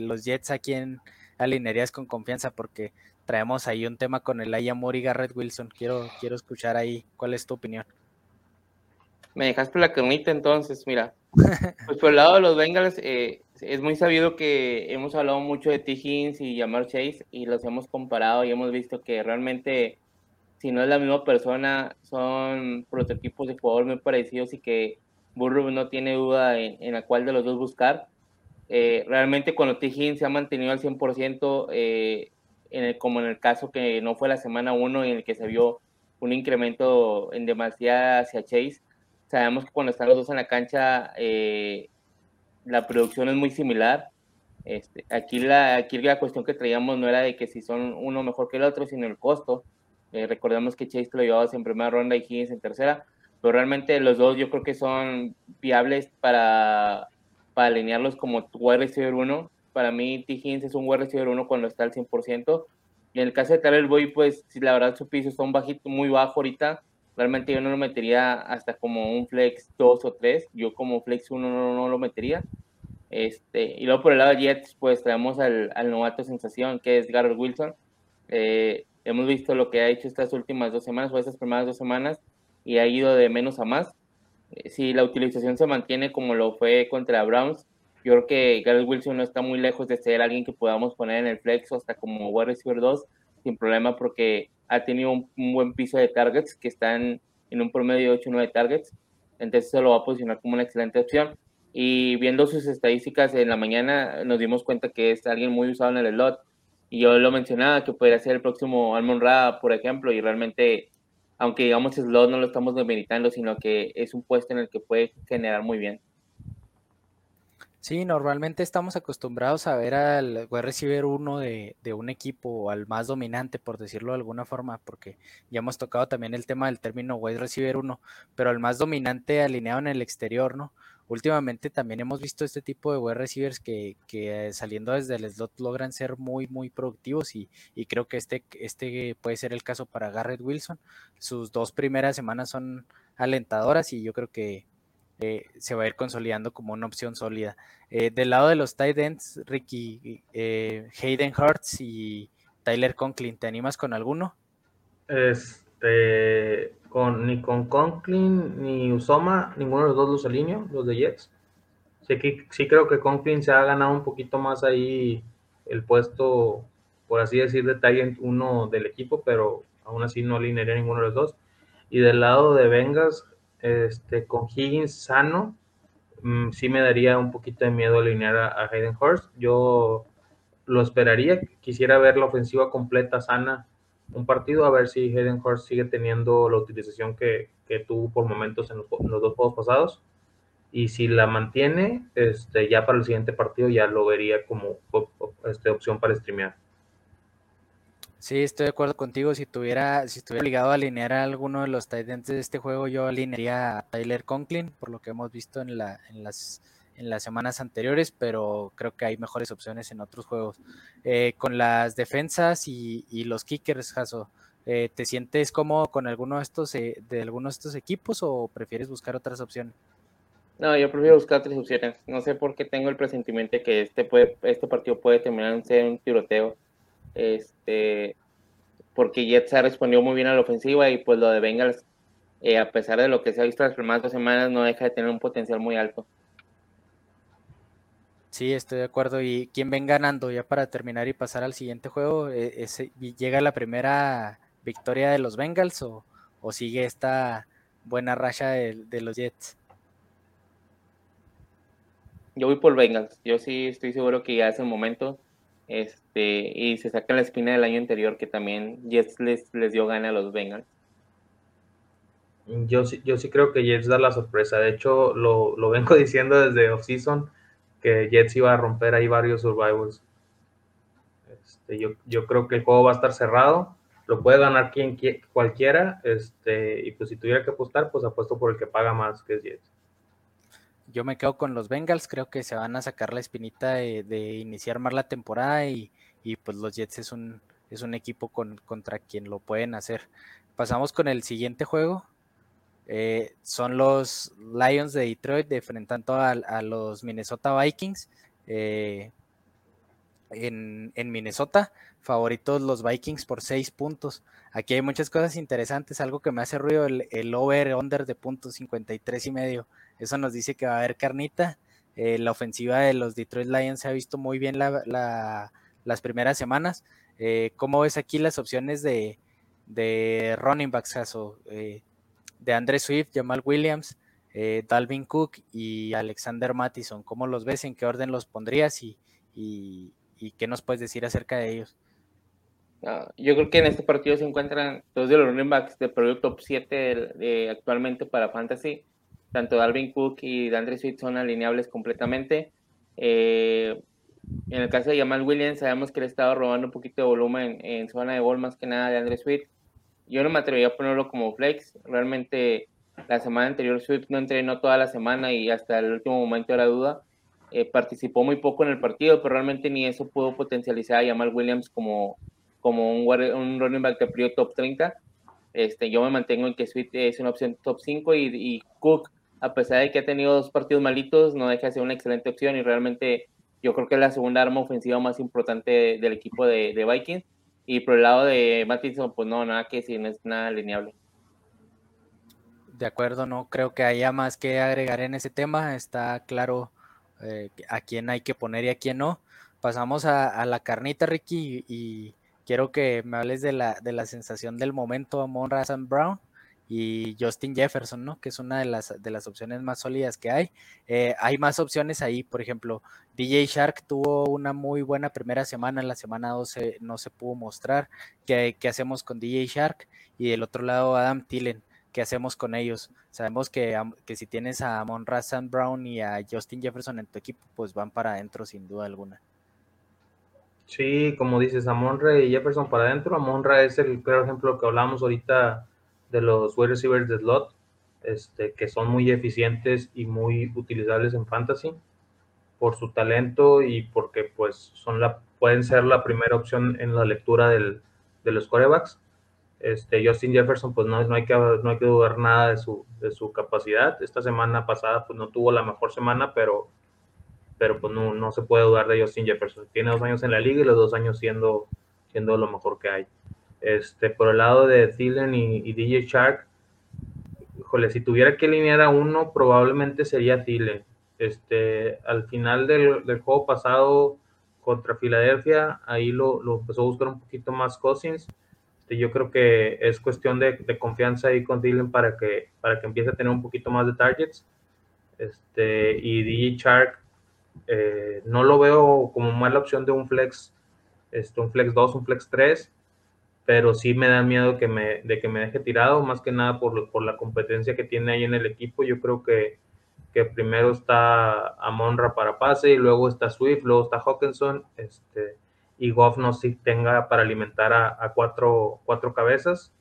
los Jets, ¿a quién alinearías con confianza? Porque traemos ahí un tema con el Moore y Garrett Wilson. Quiero, quiero escuchar ahí cuál es tu opinión. Me dejaste la camita entonces, mira. Pues por el lado de los Bengals, eh, es muy sabido que hemos hablado mucho de T. Higgins y Jamar Chase y los hemos comparado y hemos visto que realmente, si no es la misma persona, son prototipos de jugador muy parecidos y que Burrow no tiene duda en, en la cual de los dos buscar. Eh, realmente cuando T. Higgins se ha mantenido al 100%, eh, en el, como en el caso que no fue la semana 1 en el que se vio un incremento en demasiada hacia Chase, sabemos que cuando están los dos en la cancha, eh, la producción es muy similar. Este, aquí, la, aquí la cuestión que traíamos no era de que si son uno mejor que el otro, sino el costo. recordemos que Chase lo llevaba en primera ronda y Higgins en tercera pero realmente los dos yo creo que son viables para, para alinearlos como wide receiver 1. Para mí, T. Higgins es un wide receiver 1 cuando está al 100%. Y en el caso de Tyler Boy, pues si la verdad su piso está un bajito, muy bajo ahorita, realmente yo no lo metería hasta como un flex 2 o 3. Yo como flex 1 no, no, lo metería. Este, y luego por el lado de Jets, pues traemos al, al novato sensación, que es Garrett Wilson. Eh, hemos visto lo que ha hecho estas últimas dos semanas o estas primeras dos semanas y ha ido de menos a más. Eh, si la utilización se mantiene como lo fue contra Browns, yo creo que Garrett Wilson no está muy lejos de ser alguien que podamos poner en el flex hasta como wide receiver 2 sin problema porque ha tenido un, buen piso de targets que están en un promedio de 8 o 9 targets. Entonces se lo va a posicionar como una excelente opción. Y viendo sus estadísticas en la mañana nos dimos cuenta que es alguien muy usado en el slot. Y yo lo mencionaba que podría ser el próximo Almon Ra, por ejemplo, y realmente aunque digamos slot no lo estamos demeritando, sino que es un puesto en el que puede generar muy bien. Sí, normalmente estamos acostumbrados a ver al wide receiver uno de, de, un equipo, al más dominante, por decirlo de alguna forma, porque ya hemos tocado también el tema del término wide receiver uno, pero al más dominante alineado en el exterior, ¿no? Últimamente también hemos visto este tipo de web receivers que, que, saliendo desde el slot logran ser muy, muy productivos y, creo que este, este puede ser el caso para Garrett Wilson. Sus dos primeras semanas son alentadoras y yo creo que eh, se va a ir consolidando como una opción sólida. Eh, del lado de los tight ends, Ricky, eh, Hayden Hurts y Tyler Conklin, ¿te animas con alguno? Este, con, ni con Conklin ni Usoma, ninguno de los dos los alineo, los de Jets. Sí, sí creo que Conklin se ha ganado un poquito más ahí el puesto, por así decir, de Tyrant uno del equipo, pero aún así no alinearía ninguno de los dos. Y del lado de Vengas, este, con Higgins sano, mm, sí me daría un poquito de miedo alinear a, a Hayden Hurst. Yo lo esperaría, quisiera ver la ofensiva completa sana un partido, a ver si Hayden Hurst sigue teniendo la utilización que, tuvo por momentos en los, dos juegos pasados. Y si la mantiene, este, ya para el siguiente partido ya lo vería como este, opción para streamear. Sí, estoy de acuerdo contigo. Si tuviera, si estuviera obligado a alinear a alguno de los Titans de este juego, yo alinearía a Tyler Conklin, por lo que hemos visto en, la, en las en las semanas anteriores, pero creo que hay mejores opciones en otros juegos. Eh, con las defensas y, los kickers, Jaso, eh, ¿te sientes cómodo con alguno de estos eh, algunos de estos equipos o prefieres buscar otras opciones? No, yo prefiero buscar otras opciones. No sé por qué tengo el presentimiento de que este puede, este partido puede terminar en un tiroteo. Este, porque Jets ha respondido muy bien a la ofensiva y pues lo de Bengals, a pesar de lo que se ha visto las primeras dos semanas, no deja de tener un potencial muy alto. Sí, estoy de acuerdo. ¿Y quién ven ganando ya para terminar y pasar al siguiente juego? ¿E-, ¿Llega la primera victoria de los Bengals o, o sigue esta buena racha de, los Jets? Yo voy por Bengals. Yo sí estoy seguro que ya es el momento. Este, y se saca la espina del año anterior que también Jets les, les dio gana a los Bengals. Yo sí, yo sí creo que Jets da la sorpresa. De hecho, lo, lo vengo diciendo desde off-season que Jets iba a romper ahí varios survivals. Este, yo, yo, creo que el juego va a estar cerrado. Lo puede ganar quien cualquiera. Este, y pues si tuviera que apostar, pues apuesto por el que paga más, que es Jets. Yo me quedo con los Bengals. Creo que se van a sacar la espinita de, iniciar más la temporada. Y, y, pues los Jets es un, es un equipo con, contra quien lo pueden hacer. Pasamos con el siguiente juego. Eh, son los Lions de Detroit enfrentando a, a los Minnesota Vikings. Eh, en, Minnesota, favoritos los Vikings por 6 puntos. Aquí hay muchas cosas interesantes, algo que me hace ruido, el, over-under de puntos 53 y medio. Eso nos dice que va a haber carnita. Eh, la ofensiva de los Detroit Lions se ha visto muy bien las primeras semanas. ¿Cómo ves aquí las opciones de, de running backs, de Andre Swift, Jamal Williams, eh, Dalvin Cook y Alexander Mattison. ¿Cómo los ves? ¿En qué orden los pondrías? ¿Y, y, qué nos puedes decir acerca de ellos? Yo creo que en este partido se encuentran dos de los running backs de proyecto top 7 actualmente para Fantasy. Tanto Dalvin Cook y Andre Swift son alineables completamente. Eh, en el caso de Jamal Williams, sabemos que le estaba robando un poquito de volumen en, zona de gol, más que nada de Andre Swift yo no me atrevería a ponerlo como flex. Realmente la semana anterior Swift no entrenó toda la semana y hasta el último momento era duda. Eh, participó muy poco en el partido, pero realmente ni eso pudo potencializar a Jamal Williams como, como un, un running back de top 30. Este, yo me mantengo en que Swift es una opción top 5 y, Cook, a pesar de que ha tenido dos partidos malitos, no deja de ser una excelente opción y realmente yo creo que es la segunda arma ofensiva más importante del equipo de Vikings y por el lado de Mattison, pues no, nada que si no es nada lineable. De acuerdo, no creo que haya más que agregar en ese tema. Está claro eh, a quién hay que poner y a quién no. Pasamos a, la carnita, Ricky, y, quiero que me hables de la, de la sensación del momento, Amon Razan Brown y Justin Jefferson, ¿no? Que es una de las, de las opciones más sólidas que hay. Eh, hay más opciones ahí, por ejemplo, DJ Shark tuvo una muy buena primera semana, en la semana 12 no se pudo mostrar. ¿Qué, qué hacemos con DJ Shark? Y del otro lado, Adam Tillen. ¿Qué hacemos con ellos? Sabemos que, que si tienes a Monra Sam Brown y a Justin Jefferson en tu equipo, pues van para adentro sin duda alguna. Sí, como dices, Amonra y Jefferson para adentro. Amonra es el claro ejemplo que hablamos ahorita de los wide receivers de slot, este, que son muy eficientes y muy utilizables en fantasy por su talento y porque pues son la, pueden ser la primera opción en la lectura del, de los corebacks. Este, Justin Jefferson, pues no, no, hay que, no hay que dudar nada de su, de su capacidad. Esta semana pasada, pues no tuvo la mejor semana, pero, pero pues no, no se puede dudar de Justin Jefferson. Tiene dos años en la liga y los dos años siendo, siendo lo mejor que hay. Este, por el lado de Thielen y, DJ Shark, híjole, si tuviera que alinear a uno, probablemente sería Thielen. Este, al final del, juego pasado contra Filadelfia, ahí lo, empezó a buscar un poquito más Cousins. Este, yo creo que es cuestión de, confianza ahí con Thielen para que, para que empiece a tener un poquito más de targets. Este, y DJ Shark, eh, no lo veo como mala opción de un flex, este, un flex 2, un flex 3 pero sí me da miedo que me, de que me deje tirado, más que nada por, por la competencia que tiene ahí en el equipo. Yo creo que, que primero está Amonra para pase, y luego está Swift, luego está Hawkinson, este, y Goff no si tenga para alimentar a, cuatro, cuatro cabezas.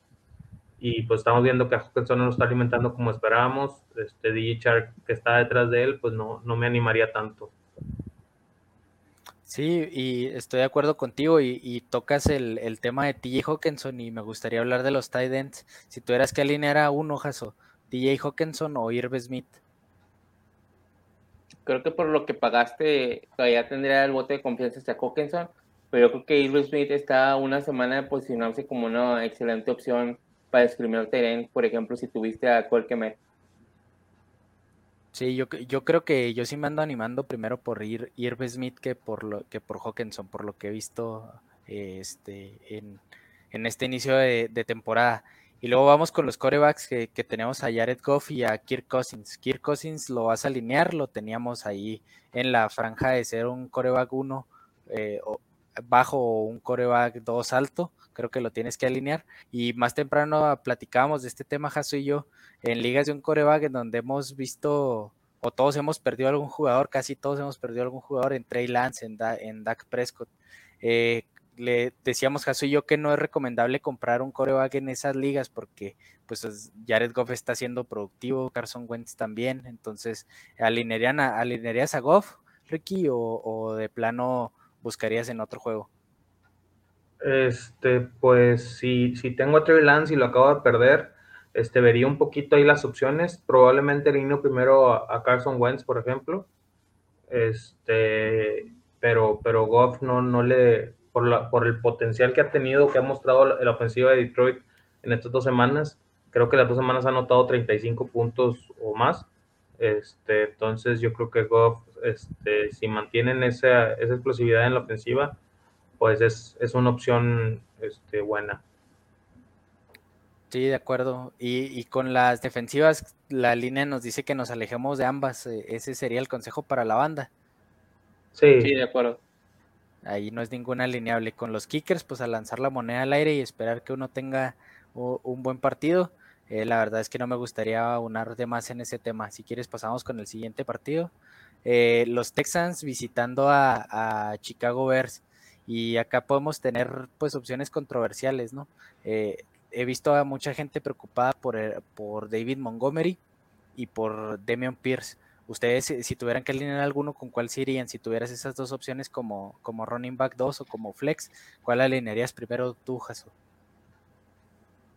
Y pues estamos viendo que a Hawkinson no lo está alimentando como esperábamos. Este DJ que está detrás de él, pues no, no me animaría tanto. Sí, y estoy de acuerdo contigo y, tocas el, tema de TJ Hawkinson y me gustaría hablar de los tight ends. Si tuvieras que alinear a uno, Jaso, TJ Hawkinson o Irv Smith. Creo que por lo que pagaste todavía tendría el bote de confianza hacia Hawkinson, pero yo creo que Irv Smith está una semana de posicionarse como una excelente opción para discriminar terreno, por ejemplo, si tuviste a Colquemet. Sí, yo, yo creo que yo sí me ando animando primero por ir Irv que por lo que por Hawkinson, por lo que he visto este en, este inicio de, temporada. Y luego vamos con los corebacks que, tenemos a Jared Goff y a Kirk Cousins. Kirk Cousins lo vas a alinear, lo teníamos ahí en la franja de ser un coreback 1 eh, bajo o un coreback 2 alto. Creo que lo tienes que alinear. Y más temprano platicábamos de este tema, Jaso y yo, en ligas de un coreback en donde hemos visto, o todos hemos perdido algún jugador, casi todos hemos perdido algún jugador en Trey Lance, en, Dak Prescott. Eh, le decíamos Jaso y yo que no es recomendable comprar un coreback en esas ligas porque pues Jared Goff está siendo productivo, Carson Wentz también, entonces alinearían a, alinearías a Goff, Ricky, o, de plano buscarías en otro juego. Este, pues si, si tengo a Trey Lance y lo acabo de perder, este, vería un poquito ahí las opciones. Probablemente alineo primero a, Carson Wentz, por ejemplo. Este, pero, pero Goff no, no le, por, la, por el potencial que ha tenido, que ha mostrado la, ofensiva de Detroit en estas dos semanas. Creo que las dos semanas ha anotado 35 puntos o más. Este, entonces yo creo que Goff, este, si mantienen esa, esa explosividad en la ofensiva, pues es, es una opción este, buena. Sí, de acuerdo. Y, y, con las defensivas, la línea nos dice que nos alejemos de ambas. Eh, ese sería el consejo para la banda. Sí, sí de acuerdo. Ahí no es ninguna alineable. Con los kickers, pues a lanzar la moneda al aire y esperar que uno tenga un buen partido. Eh, la verdad es que no me gustaría unar de más en ese tema. Si quieres, pasamos con el siguiente partido. Eh, los Texans visitando a, Chicago Bears. Y acá podemos tener pues opciones controversiales, ¿no? Eh, he visto a mucha gente preocupada por, por David Montgomery y por Demian Pierce. Ustedes, si tuvieran que alinear alguno, ¿con cuál se irían? Si tuvieras esas dos opciones como, como running back 2 o como flex, ¿cuál alinearías primero tú, Jaso?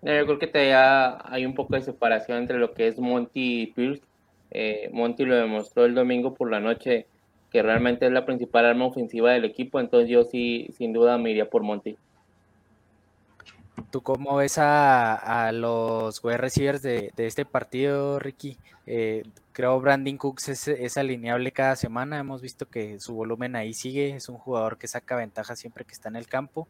Eh, yo creo que todavía hay un poco de separación entre lo que es Monty y Pierce. Eh, Monty lo demostró el domingo por la noche que realmente es la principal arma ofensiva del equipo, entonces yo sí, sin duda me iría por Monty. ¿Tú cómo ves a, los wide receivers de, este partido, Ricky? Eh, creo Brandon Cooks es, alineable cada semana. Hemos visto que su volumen ahí sigue. Es un jugador que saca ventaja siempre que está en el campo.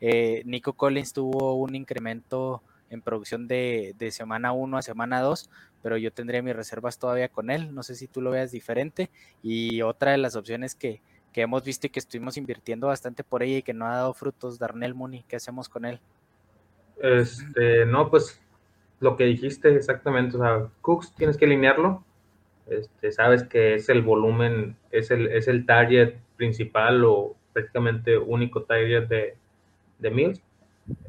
Eh, Nico Collins tuvo un incremento en producción de, semana 1 a semana 2, pero yo tendría mis reservas todavía con él. No sé si tú lo veas diferente. Y otra de las opciones que, que hemos visto y que estuvimos invirtiendo bastante por ella y que no ha dado frutos, Darnell Mooney, ¿qué hacemos con él? Este, no, pues lo que dijiste exactamente, o sea, Cooks tienes que alinearlo, este, sabes que es el volumen, es el, es el target principal o prácticamente único target de, de Mills.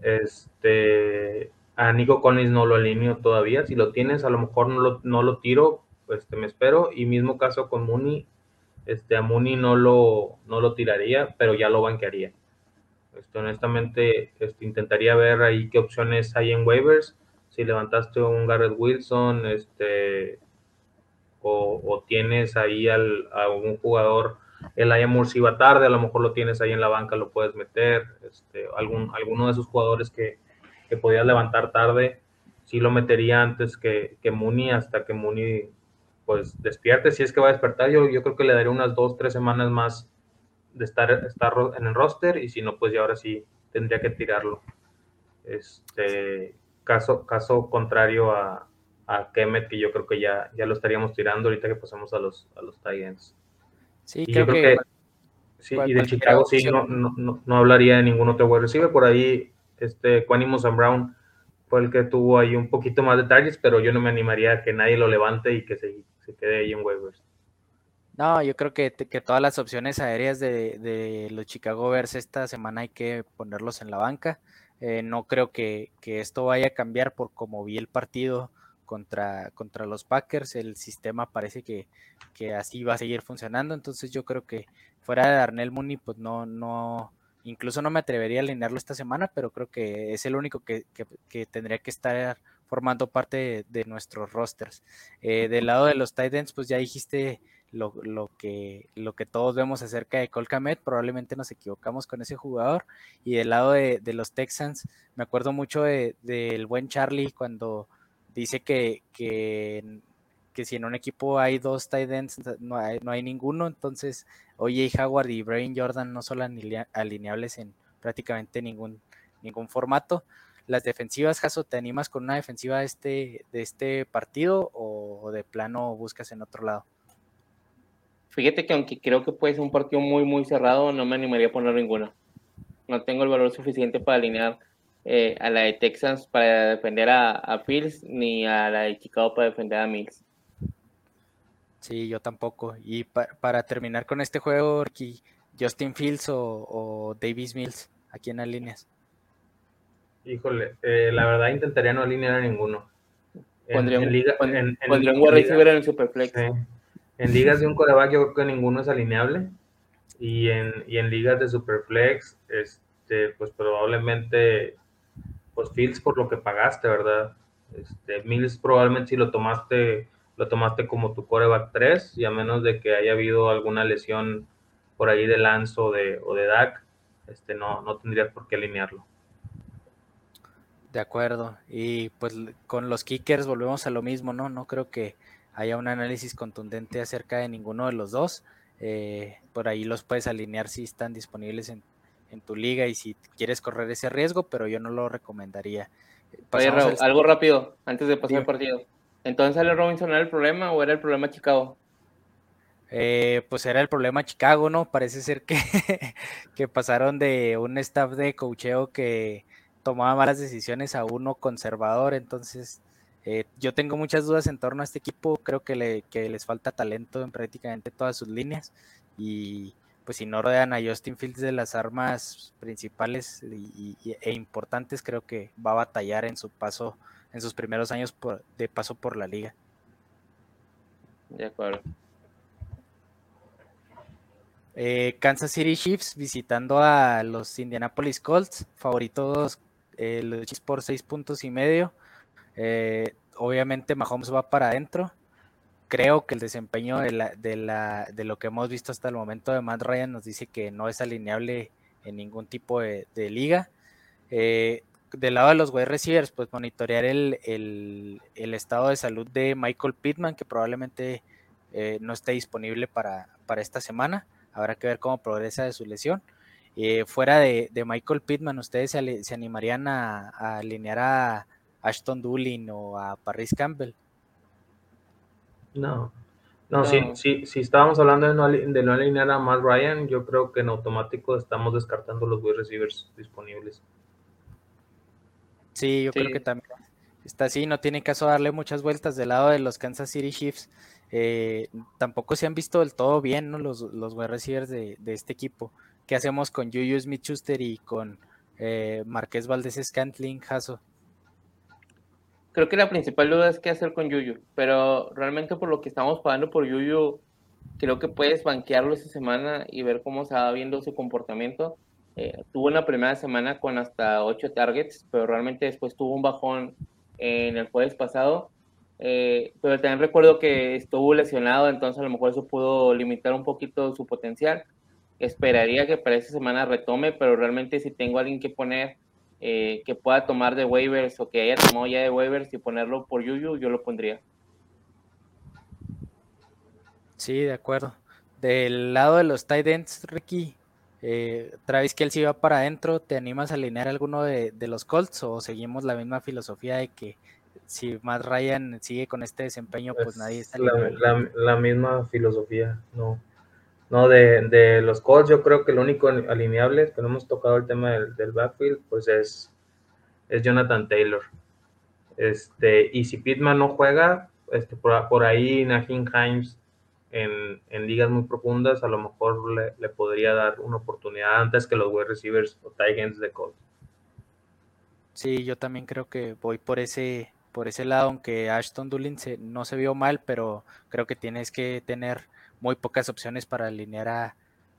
Este, a Nico Collins no lo alineo todavía, si lo tienes a lo mejor no lo, no lo tiro, pues te me espero, y mismo caso con Mooney, este, a Mooney no lo, no lo tiraría, pero ya lo banquearía. Este, honestamente, este, intentaría ver ahí qué opciones hay en waivers. Si levantaste un Garrett Wilson, este, o, tienes ahí al, a un jugador, el Ayamur si va tarde, a lo mejor lo tienes ahí en la banca, lo puedes meter. Este, algún, alguno de esos jugadores que, que podías levantar tarde, sí lo metería antes que, que Mooney, hasta que Mooney pues despierte. Si es que va a despertar, yo, yo creo que le daría unas dos, tres semanas más de estar, estar en el roster y si no, pues ya ahora sí tendría que tirarlo. Este caso, caso contrario a, a Kemet, que yo creo que ya, ya lo estaríamos tirando ahorita que pasamos a los, a los Titans. Sí, creo, que, sí, y de Chicago sí, no, no, no, hablaría de ningún otro wide receiver. Por ahí, este Quanimos and Brown fue el que tuvo ahí un poquito más de targets, pero yo no me animaría a que nadie lo levante y que se, se quede ahí en waivers. No, yo creo que, que todas las opciones aéreas de, los Chicago Bears esta semana hay que ponerlos en la banca. Eh, no creo que, esto vaya a cambiar por como vi el partido contra, contra los Packers. El sistema parece que, así va a seguir funcionando. Entonces yo creo que fuera de Darnell Mooney, pues no, no, incluso no me atrevería a alinearlo esta semana, pero creo que es el único que, tendría que estar formando parte de, nuestros rosters. Eh, del lado de los Titans, pues ya dijiste lo, lo, que, lo que todos vemos acerca de Colcamet, probablemente nos equivocamos con ese jugador. Y del lado de, los Texans, me acuerdo mucho del de, buen Charlie cuando dice que, que, si en un equipo hay dos tight ends, no hay, no hay ninguno. Entonces, oye, Howard y Brain Jordan no son alineables en prácticamente ningún, ningún formato. las defensivas, Jaso, ¿te animas con una defensiva de este, de este partido o de plano buscas en otro lado? Fíjate que aunque creo que puede ser un partido muy, muy cerrado, no me animaría a poner ninguna. No tengo el valor suficiente para alinear eh, a la de Texans para defender a, a Fields, ni a la de Chicago para defender a Mills. Sí, yo tampoco. Y para terminar con este juego, Justin Fields o, Davis Mills, ¿a quién alineas? Híjole, eh, la verdad intentaría no alinear a ninguno. Pondría un, liga, en, en, Superflex. En ligas de un coreback yo creo que ninguno es alineable. Y en, y en ligas de Superflex, este, pues probablemente, pues Fields por lo que pagaste, ¿verdad? Este, Mills probablemente si lo tomaste, lo tomaste como tu coreback 3, y a menos de que haya habido alguna lesión por ahí de Lance o de, o de Dak, este, no, no tendrías por qué alinearlo. De acuerdo. Y pues con los kickers volvemos a lo mismo, ¿no? No creo que haya un análisis contundente acerca de ninguno de los dos. Eh, por ahí los puedes alinear si están disponibles en, tu liga y si quieres correr ese riesgo, pero yo no lo recomendaría. Oye, algo rápido antes de pasar el partido. ¿Entonces el Robinson era el problema o era el problema Chicago? Eh, pues era el problema Chicago, ¿no? Parece ser que, que pasaron de un staff de cocheo que tomaba malas decisiones a uno conservador, entonces eh, yo tengo muchas dudas en torno a este equipo, creo que, le, les falta talento en prácticamente todas sus líneas y pues si no rodean a Justin Fields de las armas principales e importantes, creo que va a batallar en su paso, en sus primeros años de paso por la liga. De acuerdo. Eh, Kansas City Chiefs visitando a los Indianapolis Colts, favoritos eh, los Chiefs por seis puntos y medio. Eh, obviamente Mahomes va para adentro. Creo que el desempeño de, la, de, la, de, lo que hemos visto hasta el momento de Matt Ryan nos dice que no es alineable en ningún tipo de, liga. Eh, del lado de los wide receivers, pues monitorear el, el, estado de salud de Michael Pittman, que probablemente eh, no esté disponible para, para, esta semana. Habrá que ver cómo progresa de su lesión. fuera de, Michael Pittman, ¿ustedes se, animarían a alinear a, Ashton Doolin o a Paris Campbell. No, no, Si, si, estábamos hablando de no, de no alinear a Matt Ryan, yo creo que en automático estamos descartando los wide receivers disponibles. Sí, yo creo que también está así, no tiene caso darle muchas vueltas del lado de los Kansas City Chiefs. Eh, tampoco se han visto del todo bien los, los wide receivers de, este equipo. ¿Qué hacemos con Juju Smith Schuster y con eh, Marqués Valdés Scantling, Jaso? creo que la principal duda es qué hacer con Yuyu, pero realmente por lo que estamos pagando por Yuyu, creo que puedes banquearlo esa semana y ver cómo se va viendo su comportamiento. Eh, tuvo una primera semana con hasta 8 targets, pero realmente después tuvo un bajón en el jueves pasado. Eh, pero también recuerdo que estuvo lesionado, entonces a lo mejor eso pudo limitar un poquito su potencial. Esperaría que para esa semana retome, pero realmente si tengo alguien que poner eh, que pueda tomar de waivers o que haya tomado ya de waivers y ponerlo por Yuyu, yo lo pondría. Sí, de acuerdo. Del lado de los tight ends, Ricky, eh, Travis Kelsey va para adentro, ¿te animas a alinear alguno de, los Colts o seguimos la misma filosofía de que si Matt Ryan sigue con este desempeño, pues, nadie está la, la, misma filosofía, no. No, de, de, los Colts yo creo que el único alineable, que no hemos tocado el tema del, backfield, pues es, es Jonathan Taylor. Este, y si Pittman no juega, este, por, ahí Najin Himes en, en, ligas muy profundas, a lo mejor le, le, podría dar una oportunidad antes que los wide receivers o tight ends de Colts. Sí, yo también creo que voy por ese, por ese lado, aunque Ashton Doolin se, no se vio mal, pero creo que tienes que tener muy pocas opciones para alinear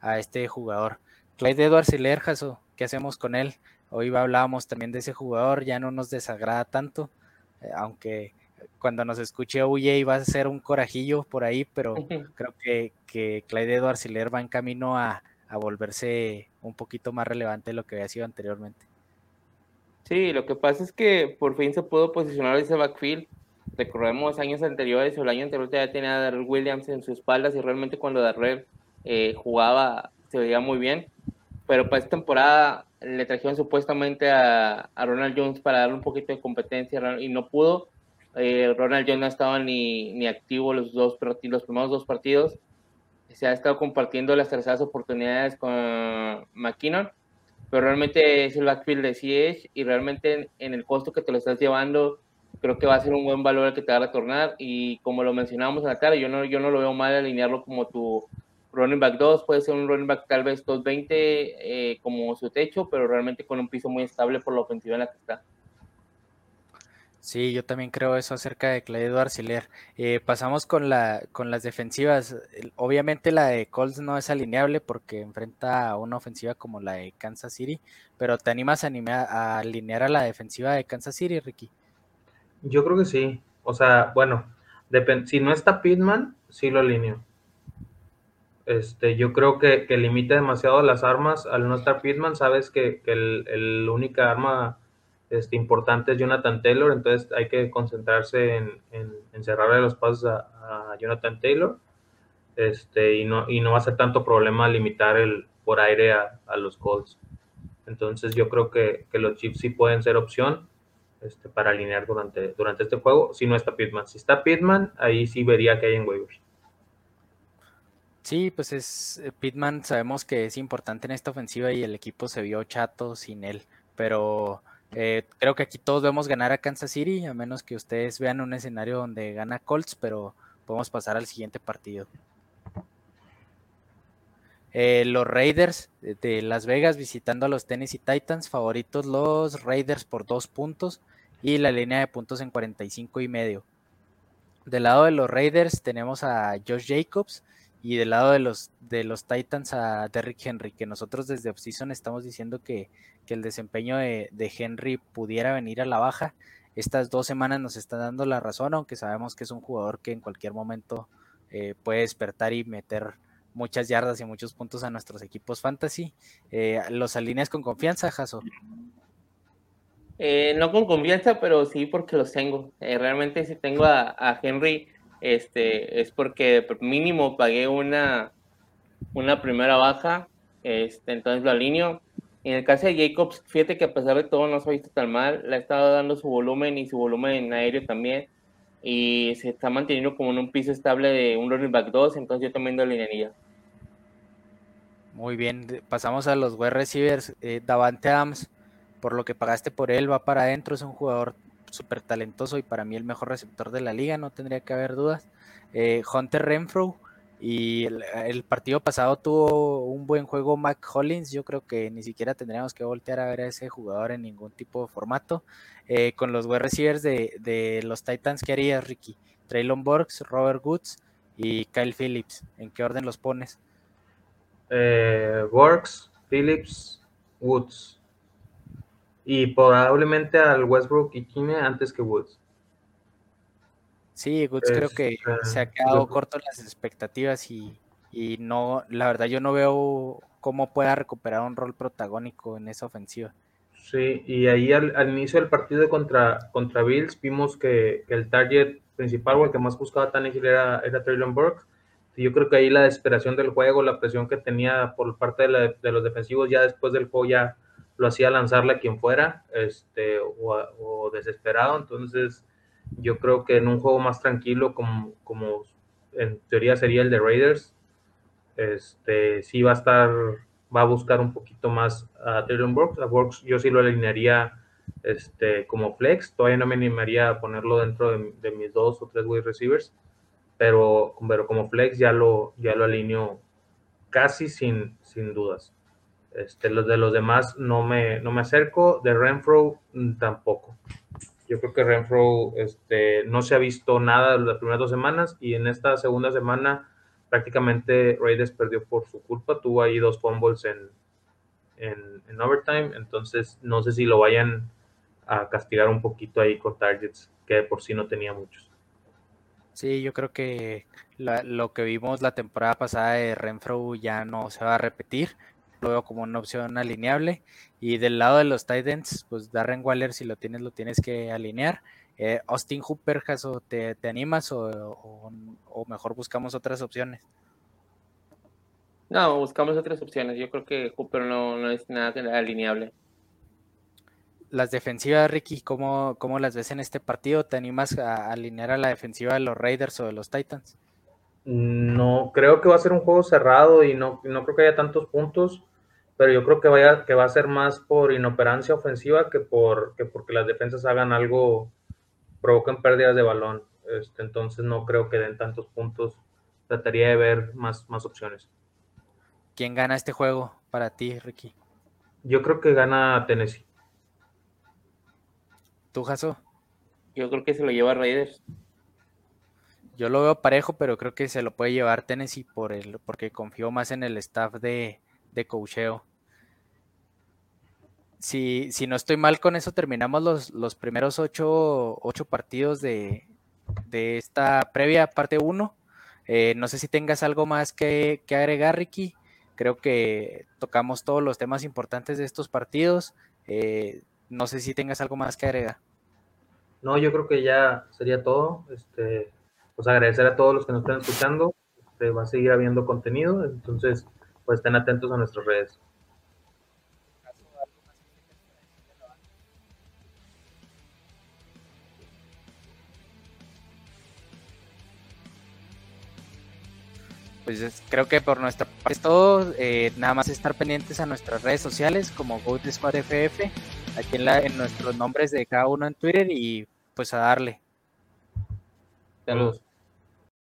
a, este jugador. Clyde Edwards Lerjaso, ¿qué hacemos con él? Hoy hablábamos también de ese jugador, ya no nos desagrada tanto, eh, aunque cuando nos escuche Uye va a ser un corajillo por ahí, pero creo que, que Clyde Edwards va en camino a, a, volverse un poquito más relevante de lo que había sido anteriormente. Sí, lo que pasa es que por fin se pudo posicionar ese backfield recordemos años anteriores o el año anterior ya tenía a Darrell Williams en sus espaldas y realmente cuando Darrell eh, jugaba se veía muy bien. Pero para esta temporada le trajeron supuestamente a, Ronald Jones para darle un poquito de competencia y no pudo. Eh, Ronald Jones no estaba ni, ni activo los, dos, los primeros dos partidos. Se ha estado compartiendo las terceras oportunidades con McKinnon, pero realmente es el backfield de CH y realmente en, el costo que te lo estás llevando, creo que va a ser un buen valor el que te va a retornar. Y como lo mencionábamos en la tarde, yo no, yo no lo veo mal alinearlo como tu running back 2, puede ser un running back tal vez 220 eh, como su techo, pero realmente con un piso muy estable por la ofensiva en la que está. Sí, yo también creo eso acerca de Claudio Arciler. Eh, pasamos con, la, con las defensivas. Obviamente la de Colts no es alineable porque enfrenta a una ofensiva como la de Kansas City, pero ¿te animas a, a alinear a la defensiva de Kansas City, Ricky? Yo creo que sí. O sea, bueno, si no está Pittman, sí lo alineo. Este, yo creo que, limita demasiado las armas. Al no estar Pittman, sabes que, el, el única arma este, importante es Jonathan Taylor, entonces hay que concentrarse en, en, cerrarle los pasos a, Jonathan Taylor. Este, y, no, y no va a ser tanto problema limitar el por aire a, los Colts. Entonces yo creo que, los Chiefs sí pueden ser opción este, para alinear durante, durante este juego, si no está Pittman. Si está Pittman, ahí sí vería que hay en waivers. Sí, pues es eh, Pittman, sabemos que es importante en esta ofensiva y el equipo se vio chato sin él, pero eh, creo que aquí todos vemos ganar a Kansas City, a menos que ustedes vean un escenario donde gana Colts, pero podemos pasar al siguiente partido. Eh, los Raiders de Las Vegas visitando a los Tennessee Titans, favoritos los Raiders por dos puntos y la línea de puntos en 45 y medio. Del lado de los Raiders tenemos a Josh Jacobs, y del lado de los, de los Titans a Derrick Henry, que nosotros desde Offseason estamos diciendo que, el desempeño de, Henry pudiera venir a la baja. Estas dos semanas nos está dando la razón, aunque sabemos que es un jugador que en cualquier momento eh, puede despertar y meter muchas yardas y muchos puntos a nuestros equipos fantasy. Eh, ¿Los alineas con confianza, Jaso? Eh, no con confianza, pero sí porque los tengo. realmente si tengo a Henry este, es porque mínimo pagué una, una primera baja, este, entonces lo alineo. En el caso de Jacobs, fíjate que a pesar de todo no se ha visto tan mal, le ha estado dando su volumen y su volumen aéreo también, y se está manteniendo como en un piso estable de un running back 2, entonces yo también lo alinearía. Muy bien, pasamos a los wide receivers. Eh, Davante Adams, por lo que pagaste por él, va para adentro, es un jugador súper talentoso y para mí el mejor receptor de la liga, no tendría que haber dudas. Eh, Hunter Renfro y el, partido pasado tuvo un buen juego Mac Hollins, yo creo que ni siquiera tendríamos que voltear a ver a ese jugador en ningún tipo de formato. Eh, con los wide receivers de, los Titans, ¿qué harías, Ricky? Traylon Burks, Robert Woods y Kyle Phillips, ¿en qué orden los pones? Eh, Burks, Phillips, Woods y probablemente al Westbrook y Kine antes que Woods. Sí, Woods creo que se ha quedado corto en las expectativas y, no, la verdad yo no veo cómo pueda recuperar un rol protagónico en esa ofensiva. Sí, y ahí al, inicio del partido contra, contra Bills vimos que, el target principal o el que más buscaba Tannehill era, era Traylon Burks. Y yo creo que ahí la desesperación del juego, la presión que tenía por parte de, de los defensivos ya después del juego ya lo hacía lanzarle a quien fuera, este, o, desesperado. Entonces, yo creo que en un juego más tranquilo, como, como en teoría sería el de Raiders, este, sí va a estar, va a buscar un poquito más a Taylor Brooks. A Brooks yo sí lo alinearía este, como flex. Todavía no me animaría a ponerlo dentro de, mis dos o tres wide receivers, pero, pero como flex ya lo, ya lo alineo casi sin, sin dudas. Este, los de los demás no me, no me acerco, de Renfro mm, tampoco. Yo creo que Renfro este, no se ha visto nada las primeras dos semanas y en esta segunda semana prácticamente Raiders perdió por su culpa, tuvo ahí dos fumbles en, en, overtime, entonces no sé si lo vayan a castigar un poquito ahí con targets, que por sí no tenía muchos. Sí, yo creo que lo que vimos la temporada pasada de Renfro ya no se va a repetir lo veo como una opción alineable. Y del lado de los Titans, pues Darren Waller, si lo tienes, lo tienes que alinear. Eh, Austin Hooper, Jaso, ¿te, animas o, mejor buscamos otras opciones? No, buscamos otras opciones. Yo creo que Cooper no, no es nada alineable. Las defensivas, Ricky, ¿cómo, ¿cómo las ves en este partido? ¿Te animas a alinear a la defensiva de los Raiders o de los Titans? No, creo que va a ser un juego cerrado y no, no creo que haya tantos puntos, pero yo creo que, vaya, que va a ser más por inoperancia ofensiva que, por, que porque las defensas hagan algo, provoquen pérdidas de balón. Este, entonces no creo que den tantos puntos. Trataría de ver más, más opciones. ¿Quién gana este juego para ti, Ricky? Yo creo que gana Tennessee. ¿Tú, Jaso? Yo creo que se lo lleva Raiders. Yo lo veo parejo, pero creo que se lo puede llevar Tennessee por el, porque confío más en el staff de, de coacheo. Si, si no estoy mal con eso, terminamos los, los primeros ocho, ocho partidos de, de, esta previa parte 1. Eh, no sé si tengas algo más que, que, agregar, Ricky. Creo que tocamos todos los temas importantes de estos partidos. Eh, no sé si tengas algo más que agregar. No, yo creo que ya sería todo. Este, pues agradecer a todos los que nos están escuchando. Este, va a seguir habiendo contenido, entonces pues estén atentos a nuestras redes. Pues creo que por nuestra parte es todo. Eh, nada más estar pendientes a nuestras redes sociales como GoToSquadFF, aquí en, la, en nuestros nombres de cada uno en Twitter y pues a darle. Saludos.